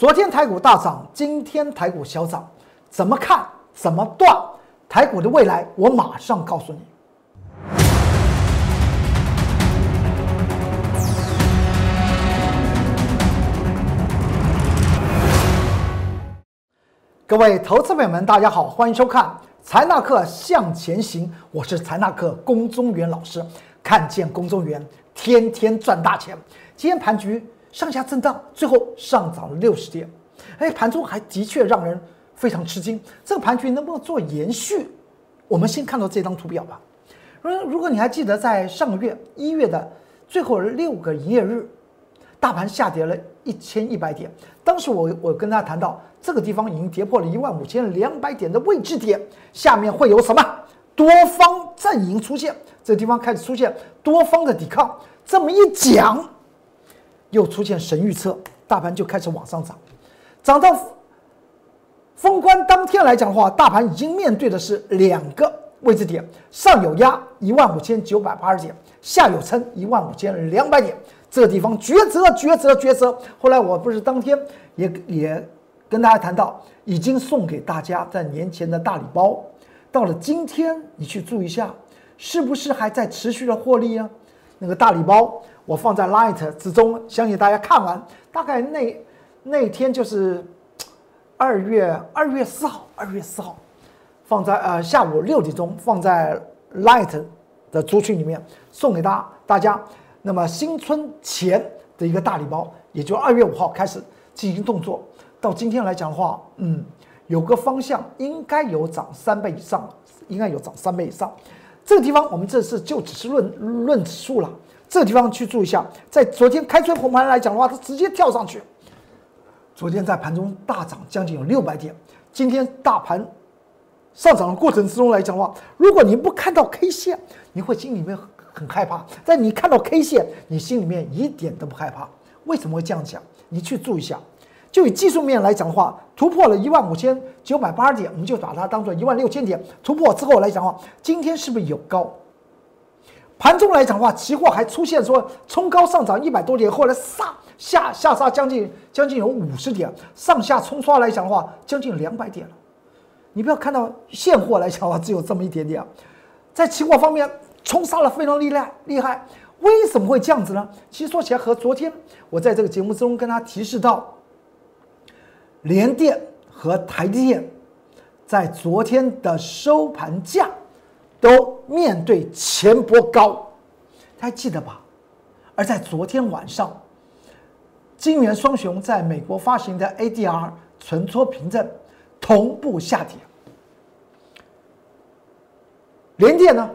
昨天台股大涨，今天台股小涨，怎么看？怎么断？台股的未来，我马上告诉你。各位投资朋友们，大家好，欢迎收看财纳克向前行，我是财纳克龚中原老师。看见龚中原，天天赚大钱。今天盘局上下震荡，最后上涨了六十点。哎，盘中还的确让人非常吃惊。这个盘局能不能做延续？我们先看到这张图表吧。如如果你还记得，在上个月一月的最后六个营业日，大盘下跌了一千一百点。当时我我跟大家谈到，这个地方已经跌破了一万五千两百点的位置点，下面会有什么多方阵营出现？这地方开始出现多方的抵抗。这么一讲，又出现神预测，大盘就开始往上涨，涨到封关当天来讲的话，大盘已经面对的是两个位置点，上有压一万五千九百八十点，下有撑一万五千两百点。这个地方抉择，抉择，抉择。后来我不是当天也也跟大家谈到，已经送给大家在年前的大礼包，到了今天你去注意一下，是不是还在持续的获利啊？那个大礼包我放在 Light 之中，相信大家看完，大概那那天就是二月二月四号，二月四号放在呃下午六点钟放在 Light 的族群里面送给大大家。那么新春前的一个大礼包，也就二月五号开始进行动作，到今天来讲的话，嗯，有个方向应该有涨三倍以上，应该有涨三倍以上。这个地方我们这次就只是论论指数了，这地方去注意一下，在昨天开春红盘来讲的话，它直接跳上去。昨天在盘中大涨将近有六百点，今天大盘上涨的过程之中来讲的话，如果你不看到 K 线，你会心里面。很害怕，但你看到 K 线，你心里面一点都不害怕。为什么会这样讲？你去注意一下。就以技术面来讲的话，突破了一万五千九百八十点，我们就把它当做一万六千点突破之后来讲的话，今天是不是有高？盘中来讲的话，期货还出现说冲高上涨一百多点，后来杀下下杀将近将近有五十点，上下冲刷来讲的话，将近两百点了。你不要看到现货来讲的话，只有这么一点点，在期货方面。冲杀了非常厉害，厉害！为什么会这样子呢？其实说起来，和昨天我在这个节目中跟他提示到，联电和台积电在昨天的收盘价都面对前波高，还记得吧？而在昨天晚上，金元双雄在美国发行的 ADR 存托凭证同步下跌，联电呢？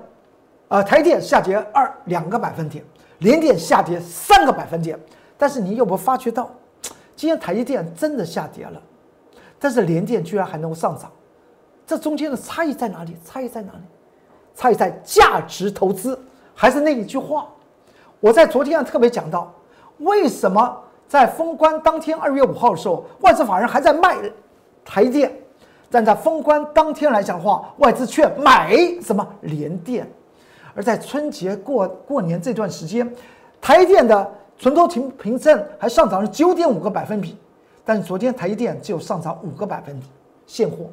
呃，台电下跌二两个百分点，联电下跌三个百分点，但是你有没有发觉到，今天台积电真的下跌了，但是联电居然还能够上涨，这中间的差异在哪里？差异在哪里？差异在价值投资，还是那一句话，我在昨天特别讲到，为什么在封关当天二月五号的时候，外资法人还在卖台电，但在封关当天来讲的话，外资却买什么联电？而在春节过过年这段时间，台电的存托凭凭证还上涨了九点五个百分比，但是昨天台电只有上涨五个百分比现货。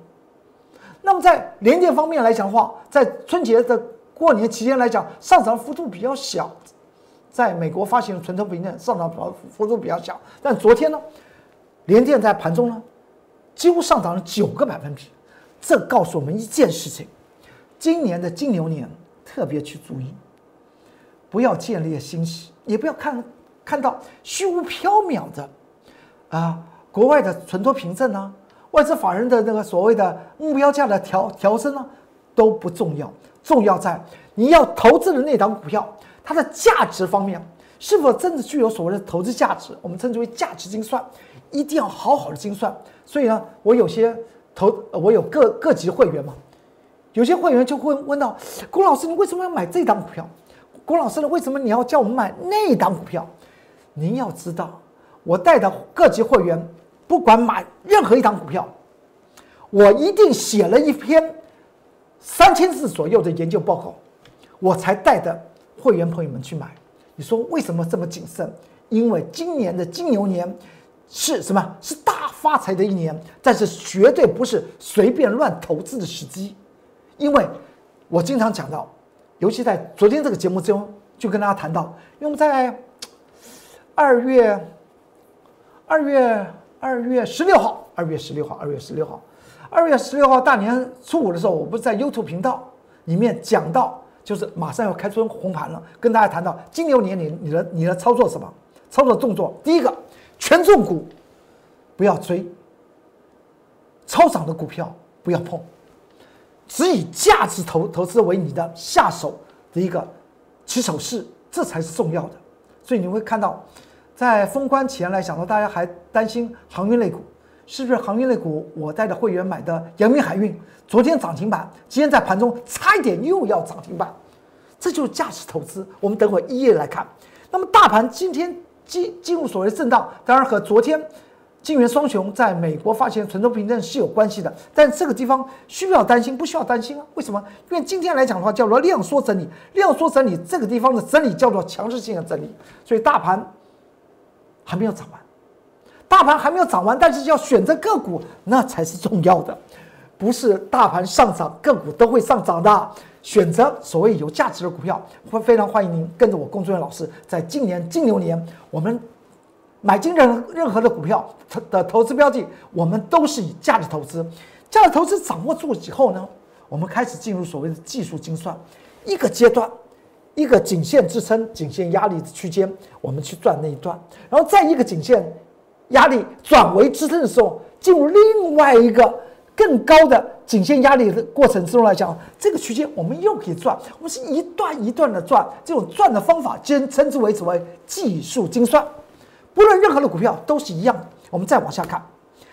那么在联电方面来讲的话，在春节的过年期间来讲，上涨幅度比较小，在美国发行的存托凭证上涨幅幅度比较小，但昨天呢，联电在盘中呢几乎上涨了九个百分比，这告诉我们一件事情：今年的金牛年。特别去注意，不要建立欣喜，也不要看看到虚无缥缈的啊，国外的存托凭证啊，外资法人的那个所谓的目标价的调调升呢，都不重要，重要在你要投资的那档股票，它的价值方面是否真的具有所谓的投资价值，我们称之为价值精算，一定要好好的精算。所以呢，我有些投，我有各各级会员嘛。有些会员就会问到：“郭老师，你为什么要买这档股票？”郭老师呢？为什么你要叫我们买那档股票？您要知道，我带的各级会员，不管买任何一档股票，我一定写了一篇三千字左右的研究报告，我才带的会员朋友们去买。你说为什么这么谨慎？因为今年的金牛年是什么？是大发财的一年，但是绝对不是随便乱投资的时机，因为我经常讲到，尤其在昨天这个节目中就跟大家谈到，因为在二月二月二月十六号，二月十六号，二月十六号，二月十六号大年初五的时候，我不是在 YouTube 频道里面讲到，就是马上要开春红盘了，跟大家谈到金牛年你你的你的操作什么操作动作，第一个权重股不要追，超涨的股票不要碰，只以价值投投资为你的下手的一个起手式，这才是重要的。所以你会看到。在封关前来讲呢，大家还担心航运类股是不是航运类股？我带着会员买的阳明海运，昨天涨停板，今天在盘中差一点又要涨停板，这就是价值投资。我们等会一页来看。那么大盘今天进进入所谓震荡，当然和昨天金元双雄在美国发行存托凭证是有关系的。但这个地方需要担心，不需要担心啊？为什么？因为今天来讲的话，叫做量缩整理，量缩整理这个地方的整理叫做强势性的整理，所以大盘。还没有涨完，大盘还没有涨完，但是要选择个股，那才是重要的，不是大盘上涨，个股都会上涨的。选择所谓有价值的股票，会非常欢迎您跟着我工作人员老师，在今年金牛年，我们买进任任何的股票的投资标的，我们都是以价值投资。价值投资掌握住以后呢，我们开始进入所谓的技术精算，一个阶段。一个颈线支撑、颈线压力区间，我们去转那一段，然后在一个颈线压力转为支撑的时候，进入另外一个更高的颈线压力的过程之中来讲，这个区间我们又可以转，我们是一段一段的转，这种转的方法兼称之为所谓技术精算。不论任何的股票都是一样。我们再往下看，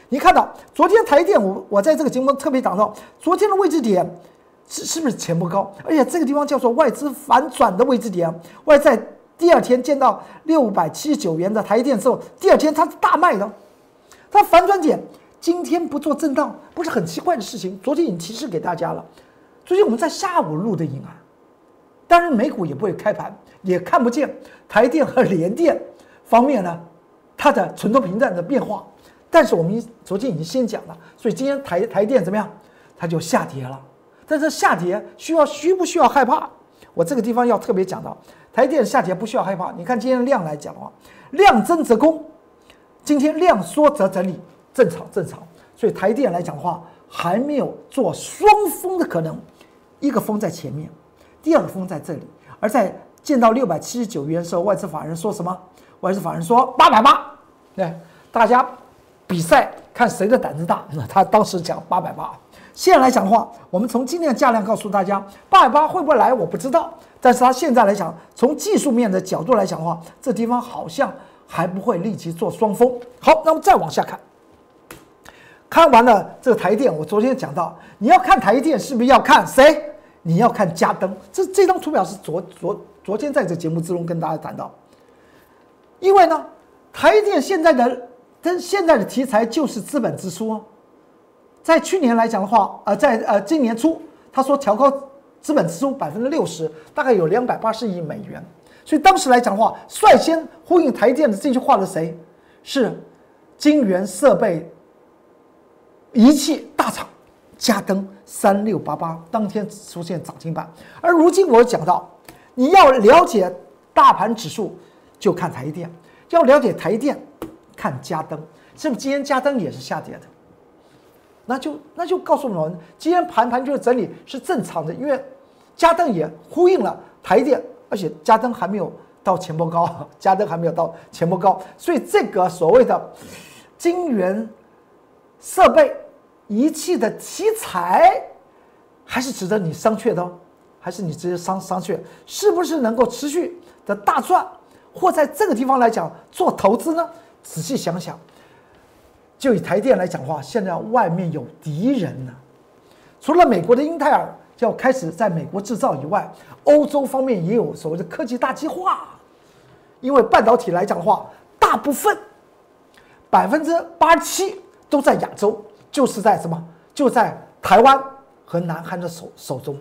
你看到昨天台电，我我在这个节目特别讲到昨天的位置点。是是不是钱不高？而且这个地方叫做外资反转的位置点。外在第二天见到六百七十九元的台电之后，第二天它是大卖的。它反转点今天不做震荡，不是很奇怪的事情。昨天已经提示给大家了。昨天我们在下午录的影啊，当然美股也不会开盘，也看不见台电和联电方面呢它的存托凭证的变化。但是我们昨天已经先讲了，所以今天台台电怎么样？它就下跌了。但是下跌需要需不需要害怕？我这个地方要特别讲到，台电下跌不需要害怕。你看今天量来讲的话，量增则攻，今天量缩则整理，正常正常。所以台电来讲的话，还没有做双峰的可能，一个峰在前面，第二个峰在这里。而在见到六百七十九元的时候，外资法人说什么？外资法人说八百八，对，大家比赛看谁的胆子大。那他当时讲八百八。现在来讲的话，我们从今天的价量告诉大家，八百八会不会来，我不知道。但是它现在来讲，从技术面的角度来讲的话，这地方好像还不会立即做双峰。好，那么再往下看，看完了这个台电，我昨天讲到，你要看台电是不是要看谁？你要看嘉登。这这张图表是昨昨昨天在这节目之中跟大家谈到，因为呢，台电现在的跟现在的题材就是资本支出。在去年来讲的话，呃，在呃今年初，他说调高资本支出百分之六十，大概有两百八十亿美元。所以当时来讲的话，率先呼应台电的这句话的谁？是晶圆设备仪器大厂嘉登三六八八，当天出现涨停板。而如今我讲到，你要了解大盘指数，就看台电；要了解台电，看嘉登。是不是今天嘉登也是下跌的？那就那就告诉我们，今天盘盘就是整理是正常的，因为嘉登也呼应了台电，而且嘉登还没有到前波高，嘉登还没有到前波高，所以这个所谓的晶圆设备仪器的题材还是值得你商榷的，哦，还是你直接商商榷，是不是能够持续的大赚，或在这个地方来讲做投资呢？仔细想想。就以台电来讲的话，现在外面有敌人呢。除了美国的英特尔要开始在美国制造以外，欧洲方面也有所谓的科技大计划。因为半导体来讲的话，大部分百分之八十七都在亚洲，就是在什么？就在台湾和南韩的手手中。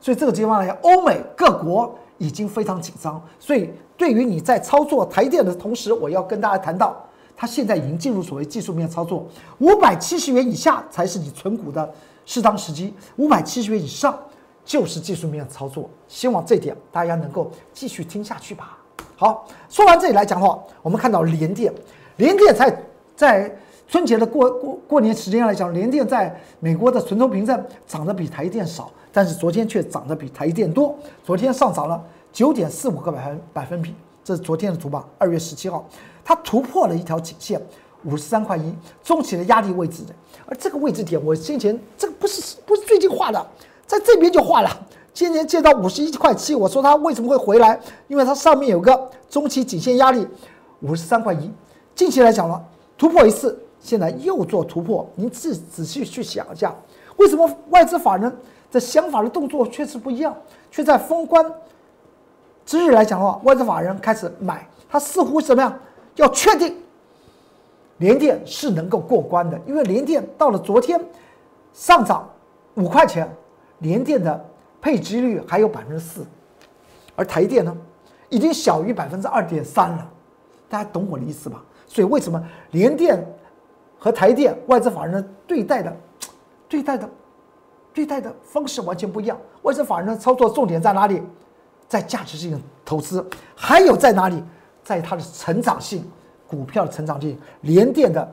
所以这个地方来讲，欧美各国已经非常紧张。所以对于你在操作台电的同时，我要跟大家谈到。它现在已经进入所谓技术面操作，五百七十元以下才是你存股的适当时机，五百七十元以上就是技术面操作。希望这点大家能够继续听下去吧。好，说完这里来讲的话，我们看到联电，联电在在春节的过过过年时间来讲，联电在美国的存托凭证涨得比台电少，但是昨天却涨得比台电多，昨天上涨了九点四五个百分百分比。这是昨天的图吧？二月十七号，它突破了一条颈线，五十三块一，中期的压力位置的。而这个位置点，我先前这个不是不是最近画的，在这边就画了。今年见到五十一块七，我说它为什么会回来？因为它上面有个中期颈线压力，五十三块一。近期来讲了，突破一次，现在又做突破。您自仔细去想一下，为什么外资法人的想法的动作确实不一样，却在封关？之日来讲的话，外资法人开始买，他似乎怎么样？要确定联电是能够过关的，因为联电到了昨天上涨五块钱，联电的配置率还有百分之四，而台电呢，已经小于百分之二点三了，大家懂我的意思吧？所以为什么联电和台电外资法人对待的对待的对待的方式完全不一样？外资法人的操作重点在哪里？在价值性投资，还有在哪里？在它的成长性，股票的成长性，联电的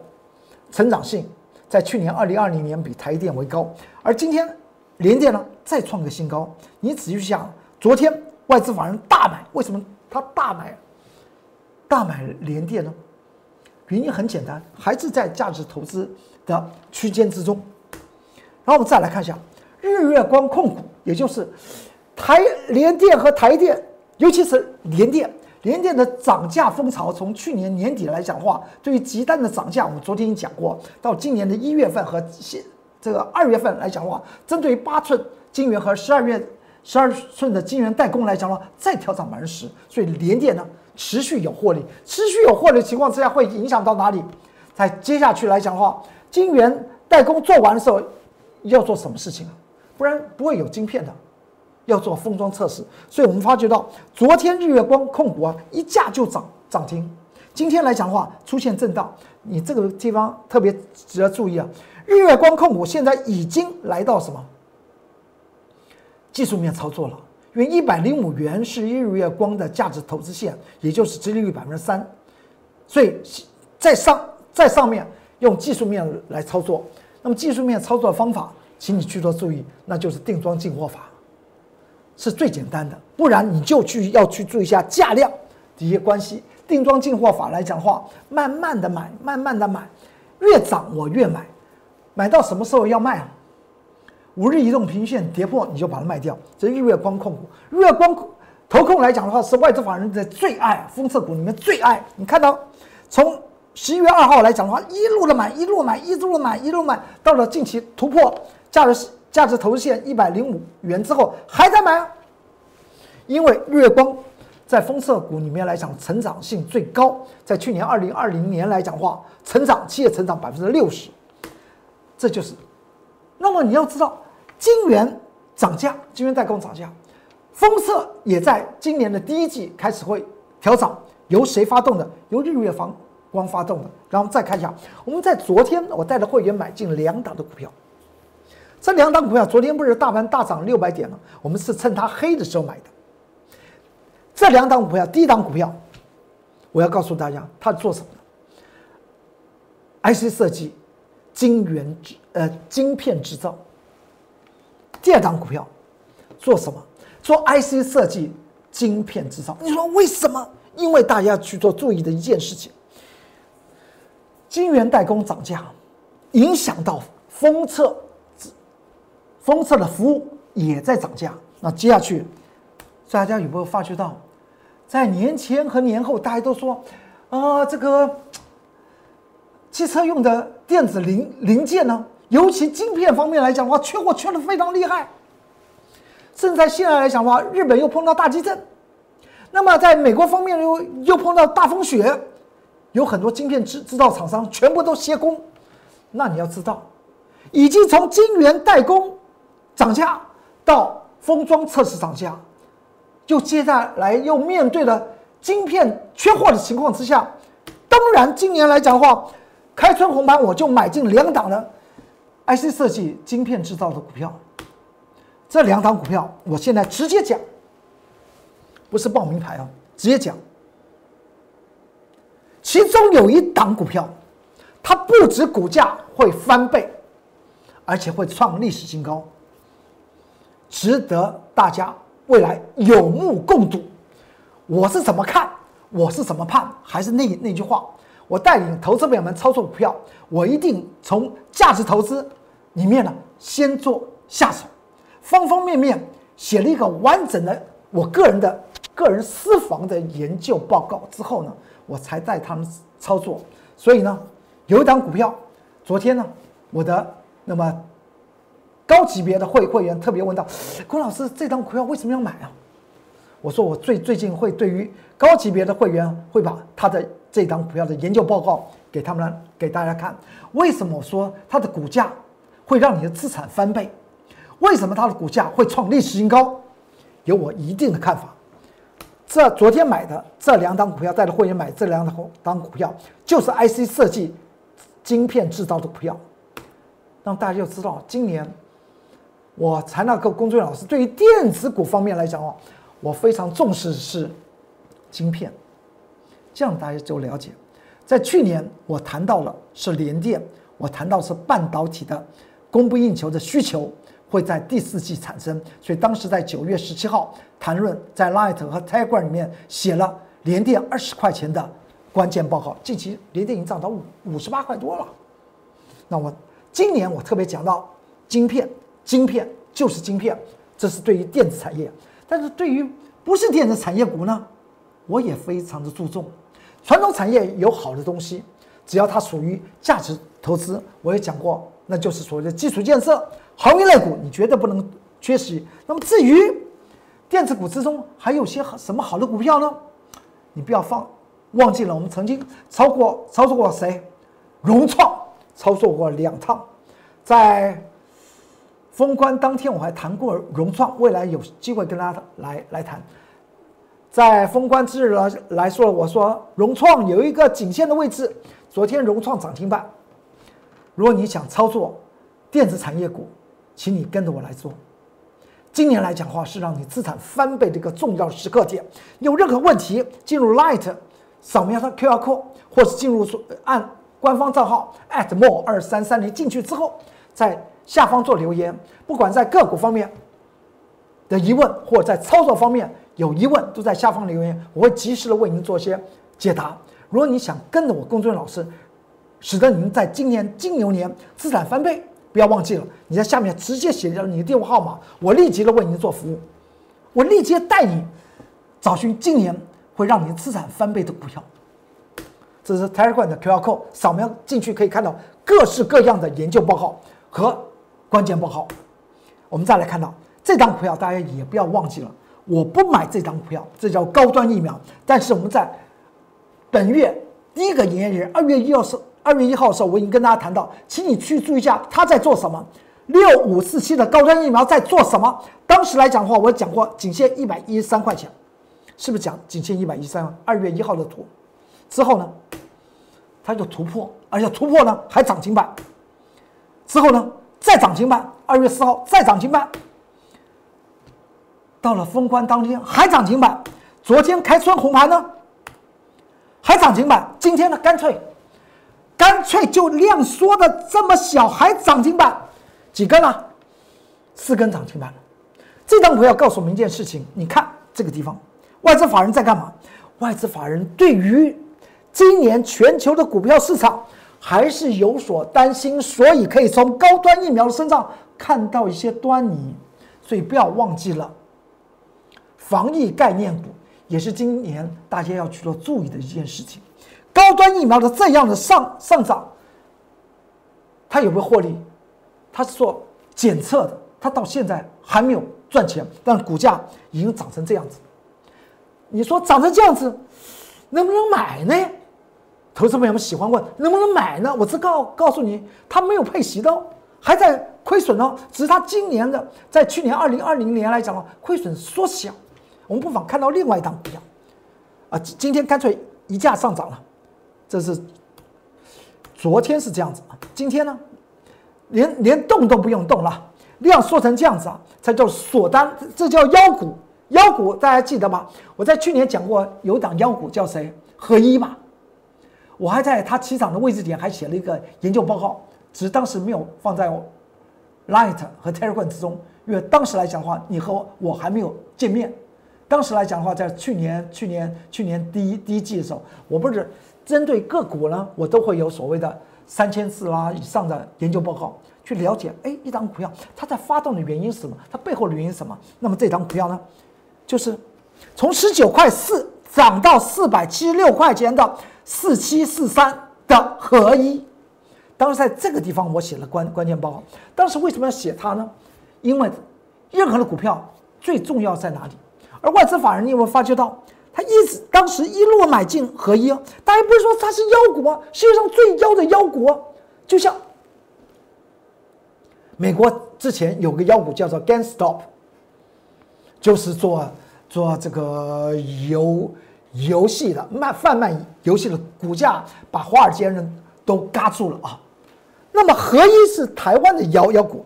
成长性，在去年二零二零年比台电为高，而今天联电呢再创个新高。你仔细想，昨天外资法人大买，为什么他大买？大买联电呢？原因很简单，还是在价值投资的区间之中。然后我们再来看一下日月光控股，也就是。台联电和台电，尤其是联电，联电的涨价风潮，从去年年底来讲的话，对于极端的涨价，我们昨天已经讲过，到今年的一月份和现这个二月份来讲的话，针对于八寸晶圆和十二月十二寸的晶圆代工来讲的话，再调涨百分之十，所以联电呢持续有获利，持续有获利的情况之下，会影响到哪里？在接下去来讲的话，晶圆代工做完的时候，要做什么事情啊？不然不会有晶片的。要做封装测试，所以我们发觉到昨天日月光控股啊一价就涨涨停，今天来讲的话出现震荡，你这个地方特别值得注意啊。日月光控股现在已经来到什么技术面操作了？因为一百零五元是日月光的价值投资线，也就是殖利率百分之三，所以在上在上面用技术面来操作。那么技术面操作方法，请你去做注意，那就是定装进货法。是最简单的，不然你就去要去注意一下价量的一些关系。定桩进货法来讲的话，慢慢的买，慢慢的买，越涨我越买，买到什么时候要卖啊？五日移动平均线跌破你就把它卖掉。这日月光控股，日月光投控来讲的话，是外资法人的最爱，封测股里面最爱。你看到从十一月二号来讲的话，一路的买，一路买，一路的买，一路买，到了近期突破价值。价值投资线一百零五元之后还在买啊，因为日月光在封测股里面来讲成长性最高，在去年二零二零年来讲话，成长企业成长百分之六十，这就是。那么你要知道，金元涨价，金元代工涨价，封测也在今年的第一季开始会调涨，由谁发动的？由日月方光发动的。然后再看一下，我们在昨天我带着会员买进两档的股票。这两档股票昨天不是大盘大涨六百点了？我们是趁它黑的时候买的。这两档股票，第一档股票，我要告诉大家，它做什么的？IC 设计、晶圆制呃晶片制造。第二档股票做什么？做 IC 设计、晶片制造。你说为什么？因为大家去做注意的一件事情：晶圆代工涨价，影响到封测。封测的服务也在涨价，那接下去，大家有没有发觉到，在年前和年后，大家都说，啊，这个汽车用的电子零零件呢，尤其晶片方面来讲的话，缺货缺的非常厉害。甚至在现在来讲的话，日本又碰到大地震，那么在美国方面又又碰到大风雪，有很多晶片制制造厂商全部都歇工。那你要知道，已经从晶圆代工。涨价到封装测试涨价，又接下来又面对了晶片缺货的情况之下，当然，今年来讲的话，开春红盘我就买进两档的 IC 设计晶片制造的股票。这两档股票，我现在直接讲，不是报名牌啊，直接讲。其中有一档股票，它不止股价会翻倍，而且会创历史新高，值得大家未来有目共睹。我是怎么看？我是怎么判？还是那那句话，我带领投资朋友们操作股票，我一定从价值投资里面呢先做下手，方方面面写了一个完整的我个人的个人私房的研究报告之后呢。我才带他们操作，所以呢，有一档股票，昨天呢，我的那么高级别的会会员特别问到，龚老师，这张股票为什么要买啊？我说我最最近会对于高级别的会员会把他的这张股票的研究报告给他们给大家看。为什么我说它的股价会让你的资产翻倍？为什么它的股价会创历史新高？有我一定的看法。这昨天买的这两档股票，带着会员买这两档股票，就是 IC 设计、晶片制造的股票，让大家就知道，今年我财纳克工作人员老师对于电子股方面来讲哦，我非常重视是晶片，这样大家就了解。在去年我谈到了是联电，我谈到是半导体的供不应求的需求。会在第四季产生，所以当时在九月十七号谈论，在 Light 和 Tiger 里面写了联电二十块钱的关键报告。近期联电已经涨到五五十八块多了。那我今年我特别讲到晶片，晶片就是晶片，这是对于电子产业。但是对于不是电子产业股呢，我也非常的注重。传统产业有好的东西，只要它属于价值投资，我也讲过，那就是所谓的基础建设。行业类股你绝对不能缺席。那么至于电子股之中还有些什么好的股票呢？你不要放忘记了，我们曾经操过操作过谁？融创操作过两趟，在封关当天我还谈过融创，未来有机会跟大家来来谈。在封关之日来来说，我说融创有一个颈线的位置，昨天融创涨停板。如果你想操作电子产业股，请你跟着我来做。今年来讲话是让你资产翻倍的一个重要时刻点。有任何问题，进入 Light，扫描它 QR code，或是进入按官方账号 @more 二三三零进去之后，在下方做留言。不管在个股方面的疑问，或者在操作方面有疑问，都在下方留言，我会及时的为您做些解答。如果你想跟着我龚俊老师，使得您在今年金牛年资产翻倍。不要忘记了，你在下面直接写上你的电话号码，我立即的为您做服务，我立即带你找寻今年会让你资产翻倍的股票。这是 Telegram 的 QR code，扫描进去可以看到各式各样的研究报告和关键报告。我们再来看到这张股票，大家也不要忘记了，我不买这张股票，这叫高端疫苗。但是我们在本月第一个营业日，二月一号是。二月一号的时候，我已经跟大家谈到，请你去注意一下他在做什么。六五四七的高端疫苗在做什么？当时来讲的话，我讲过仅限一百一十三块钱，是不是讲仅限一百一十三？二月一号的图之后呢，它就突破，而且突破呢还涨停板。之后呢再涨停板，二月四号再涨停板，到了封关当天还涨停板。昨天开春红盘呢还涨停板，今天呢干脆。干脆就量缩的这么小，还涨停板几根了？四根涨停板了。这张图要告诉我们一件事情：你看这个地方，外资法人在干嘛？外资法人对于今年全球的股票市场还是有所担心，所以可以从高端疫苗的身上看到一些端倪。所以不要忘记了，防疫概念股也是今年大家要去做注意的一件事情。高端疫苗的这样的上上涨，它有没有获利？它是做检测的，它到现在还没有赚钱，但股价已经涨成这样子。你说涨成这样子，能不能买呢？投资朋友们喜欢问能不能买呢？我只告告诉你，它没有配息的，哦还在亏损哦。只是它今年的在去年二零二零年来讲亏损缩小。我们不妨看到另外一档股票，啊，今天干脆一价上涨了。这是昨天是这样子啊，今天呢，连连动都不用动了，量缩成这样子啊，才叫锁单，这叫妖股。妖股大家记得吗？我在去年讲过，有档妖股叫谁？合一嘛。我还在它起涨的位置点还写了一个研究报告，只是当时没有放在 Light 和 Telegram 之中，因为当时来讲的话，你和我还没有见面。当时来讲的话，在去年、去年、去年第一第一季的时候，我不是针对个股呢，我都会有所谓的三千字啦以上的研究报告，去了解，哎，一张股票它在发动的原因是什么？它背后的原因是什么？那么这张股票呢？就是从十九块四涨到四百七十六块钱的四七四三的合一，当时在这个地方我写了关关键报告。当时为什么要写它呢？因为任何的股票最重要在哪里？而外资法人你有没有发觉到，他一直当时一路买进合一，大家不是说它是妖股啊？世界上最妖的妖股，就像美国之前有个妖股叫做 GameStop。就是做做这个游游戏的卖贩卖游戏的股价，把华尔街人都嘎住了啊。那么合一是台湾的摇摇股，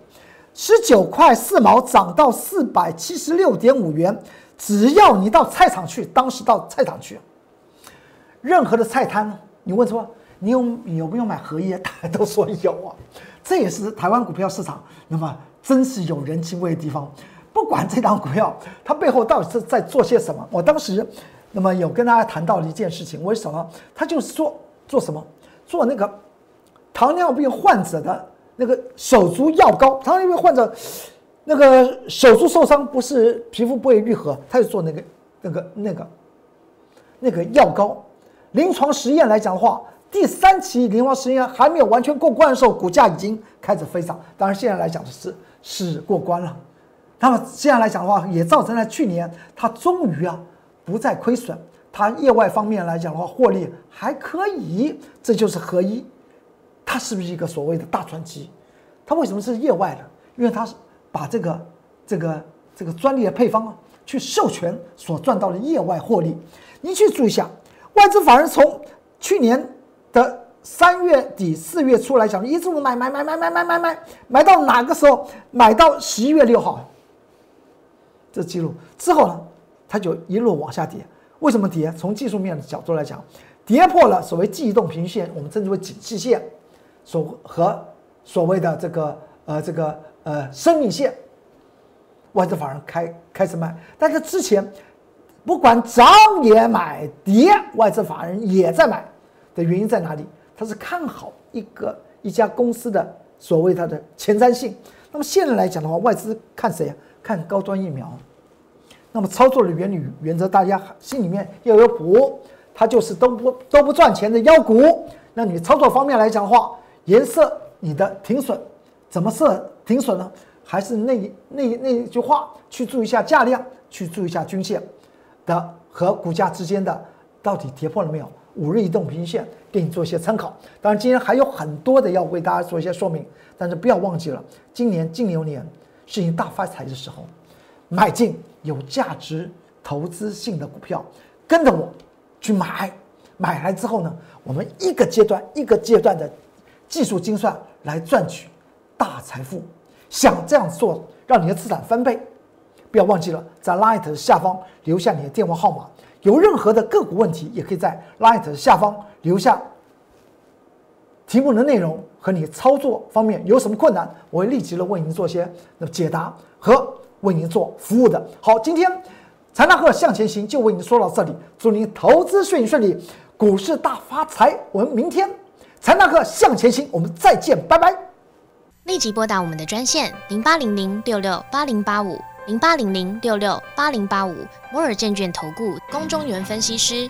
十九块四毛涨到四百七十六点五元。只要你到菜场去，当时到菜场去，任何的菜摊，你问说你有有没有买合一，大家都说有啊。这也是台湾股票市场那么真是有人情味的地方。不管这档股票它背后到底是在做些什么，我当时那么有跟大家谈到了一件事情，为什么？他就是做做什么？做那个糖尿病患者的那个手足药膏。糖尿病患者那个手足受伤，不是皮肤不会愈合，他就做那个那个那个那个药膏。临床实验来讲的话，第三期临床实验还没有完全过关的时候，股价已经开始飞涨。当然现在来讲是是过关了。那么现在来讲的话，也造成了去年它终于啊不再亏损，它业外方面来讲的话，获利还可以，这就是合一，它是不是一个所谓的大传奇？它为什么是业外的？因为它是把这个这个这个专利的配方啊去授权所赚到的业外获利。你去注意一下，外资法人从去年的三月底四月初来讲，一直买买买买买买买买，买到哪个时候？买到十一月六号。这记录之后呢，它就一路往下跌。为什么跌？从技术面的角度来讲，跌破了所谓记忆动平均线，我们称之为景气线，所和所谓的这个呃这个呃生命线，外资法人开开始卖。但是之前不管涨也买，跌外资法人也在买的原因在哪里？他是看好一个一家公司的所谓它的前瞻性。那么现在来讲的话，外资看谁啊？看高端疫苗。那么操作的原理原则，大家心里面要有谱。它就是都不都不赚钱的妖股。那你操作方面来讲的话，颜色你的停损怎么设停损呢？还是那那那句话，去注意一下价量，去注意一下均线的和股价之间的到底跌破了没有？五日移动平均线给你做一些参考。当然，今天还有很多的要为大家做一些说明，但是不要忘记了，今年金牛年是你大发财的时候，买进。有价值投资性的股票，跟着我去买，买来之后呢，我们一个阶段一个阶段的技术精算来赚取大财富。想这样做，让你的资产翻倍，不要忘记了在 Light 下方留下你的电话号码。有任何的个股问题，也可以在 Light 下方留下题目的内容和你操作方面有什么困难，我会立即的为您做些那解答和。为您做服务的好，今天财纳克向前行就为您说到这里，祝您投资顺利顺利，股市大发财。我们明天财纳克向前行，我们再见，拜拜。立即拨打我们的专线零八零零六六八零八五零八零零六六八零八五摩尔证券投顾龚中原分析师。